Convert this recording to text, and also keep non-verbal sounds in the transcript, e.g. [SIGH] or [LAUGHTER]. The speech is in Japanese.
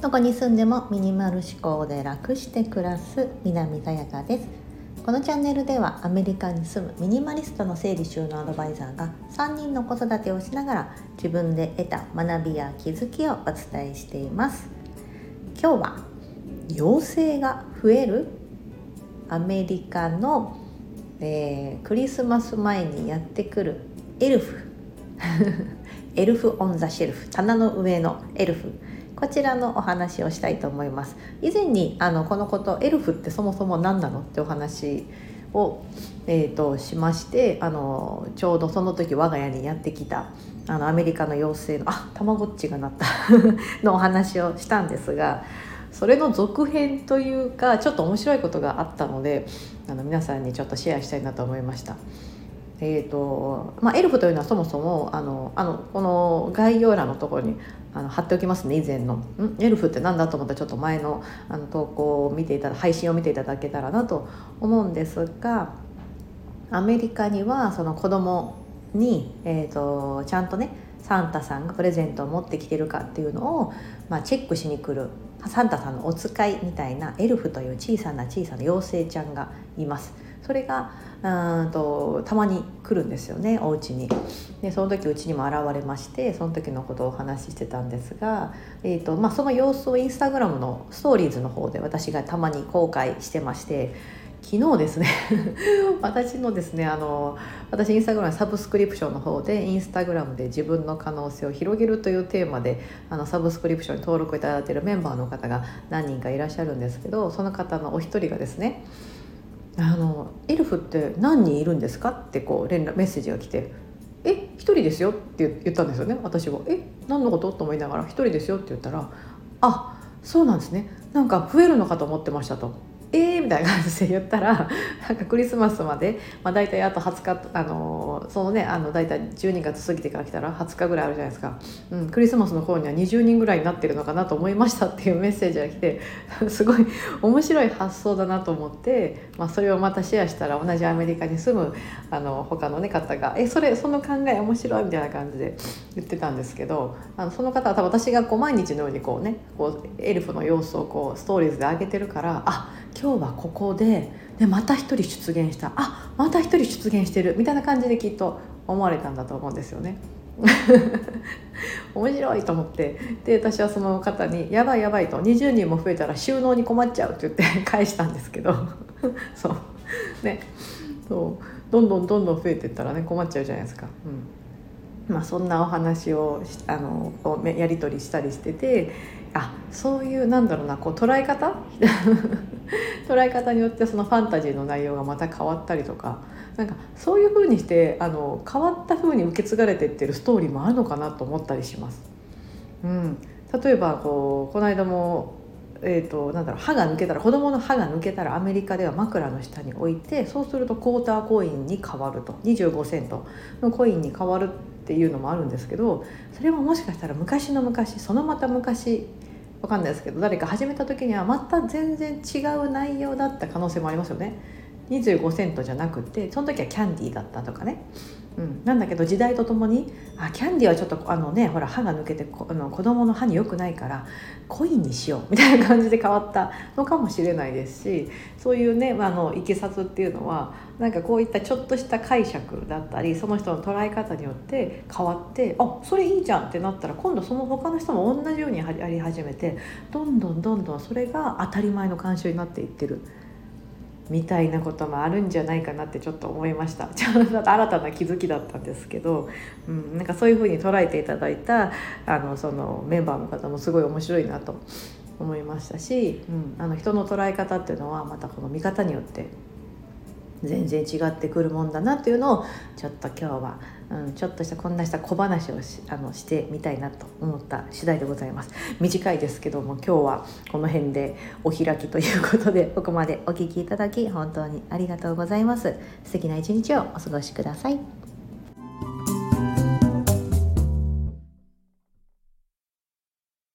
どこに住んでもミニマル思考で楽して暮らす南さやかです。このチャンネルではアメリカに住むミニマリストの整理収納アドバイザーが3人の子育てをしながら自分で得た学びや気づきをお伝えしています。今日は妖精が増える？アメリカの、えー、クリスマス前にやってくるエルフ。[LAUGHS] エルフ・オン・ザ・シェルフ棚の上のエルフこちらのお話をしたいと思います以前にあのこのことエルフってそもそも何なのってお話を、えーと、しましてあのちょうどその時我が家にやってきたあのアメリカの妖精のあたまごっちがなった [LAUGHS] のお話をしたんですがそれの続編というかちょっと面白いことがあったのであの皆さんにちょっとシェアしたいなと思いました。えーとまあ、エルフというのはそもそもあのあのこの概要欄のところにあの貼っておきますね以前の「ん？エルフって何だ?」と思った？らちょっと前のあの投稿を見ていただ配信を見ていただけたらなと思うんですがアメリカにはその子供に、えーと、ちゃんとねサンタさんがプレゼントを持ってきてるかっていうのを、まあ、チェックしに来るサンタさんのお使いみたいなエルフという小さな小さな妖精ちゃんがいます。それがうんとたまに来るんですよねお家にでその時うちにも現れましてその時のことをお話ししてたんですが、えーとまあ、その様子をインスタグラムのストーリーズの方で私がたまに公開してまして昨日ですね [LAUGHS] 私のですねあの私インスタグラムサブスクリプションの方でインスタグラムで自分の可能性を広げるというテーマであのサブスクリプションに登録いただいているメンバーの方が何人かいらっしゃるんですけどその方のお一人がですねあのエルフって何人いるんですか?」ってこう連絡メッセージが来て「え一人ですよ」って言ったんですよね私は「え何のこと?」と思いながら「一人ですよ」って言ったら「あそうなんですねなんか増えるのかと思ってました」と。えみたいな感じで言ったら [LAUGHS] なんかクリスマスまで、まあ、大体あと20日あのそのねあの大体12月過ぎてから来たら20日ぐらいあるじゃないですか、うん、クリスマスの頃には20人ぐらいになってるのかなと思いましたっていう [LAUGHS] メッセージが来て [LAUGHS] すごい面白い発想だなと思って、まあ、それをまたシェアしたら同じアメリカに住むあの他の、ね、方が「えそれその考え面白い」みたいな感じで言ってたんですけどあのその方は多分私がこう毎日のようにこうねこうエルフの様子をこうストーリーズで上げてるからあ今日はここででまた一人出現した。あまた一人出現してる。みたいな感じできっと思われたんだと思うんですよね。[LAUGHS] 面白いと思って。で私はその方に「やばいやばい」と「20人も増えたら収納に困っちゃう」って言って [LAUGHS] 返したんですけど。[LAUGHS] そう。ね。そう。どんどんどんどん増えてったらね困っちゃうじゃないですか。うん。まあ、そんなお話をあのやり取りしたりしててあそういうなんだろうなこう捉え方？[LAUGHS] 捉え方によってそのファンタジーの内容がまた変わったりとかなんかそういうふうにしてあの変わったふうに受け継がれてってるストーリーもあるのかなと思ったりします。うん、例えばこうこの間もえーと、なんだろう歯が抜けたら子供の歯が抜けたらアメリカでは枕の下に置いてそうするとクォーターコインに変わると。25セント。のコインに変わるっていうのもあるんですけどそれはもしかしたら昔の昔そのまた昔わかんないですけど誰か始めた時にはまた全然違う内容だった可能性もありますよね。25セントじゃなくてその時はキャンディーだったとかね、うん、なんだけど時代とともにあキャンディーはちょっとあのねほら歯が抜けてこあの子供の歯に良くないからコインにしようみたいな感じで変わったのかもしれないですしそういうね、まあ、のいきさつっていうのはなんかこういったちょっとした解釈だったりその人の捉え方によって変わってあそれいいじゃんってなったら今度その他の人も同じようにやり始めてどんどんどんどんそれが当たり前の慣習になっていってる。みたいなこともあるんじゃないかなってちょっと思いました。[LAUGHS] ちょっと新たな気づきだったんですけど、うん、なんかそういうふうに捉えていただいたあのそのメンバーの方もすごい面白いなと思いましたし、うん、あの人の捉え方っていうのはまたこの見方によって全然違ってくるもんだなっていうのをちょっと今日は、うん、ちょっとしたこんなした小話をしあのしてみたいなと思った次第でございます。短いですけども今日はこの辺でお開きということでここまでお聴きいただき本当にありがとうございます。素敵な一日をお過ごしください。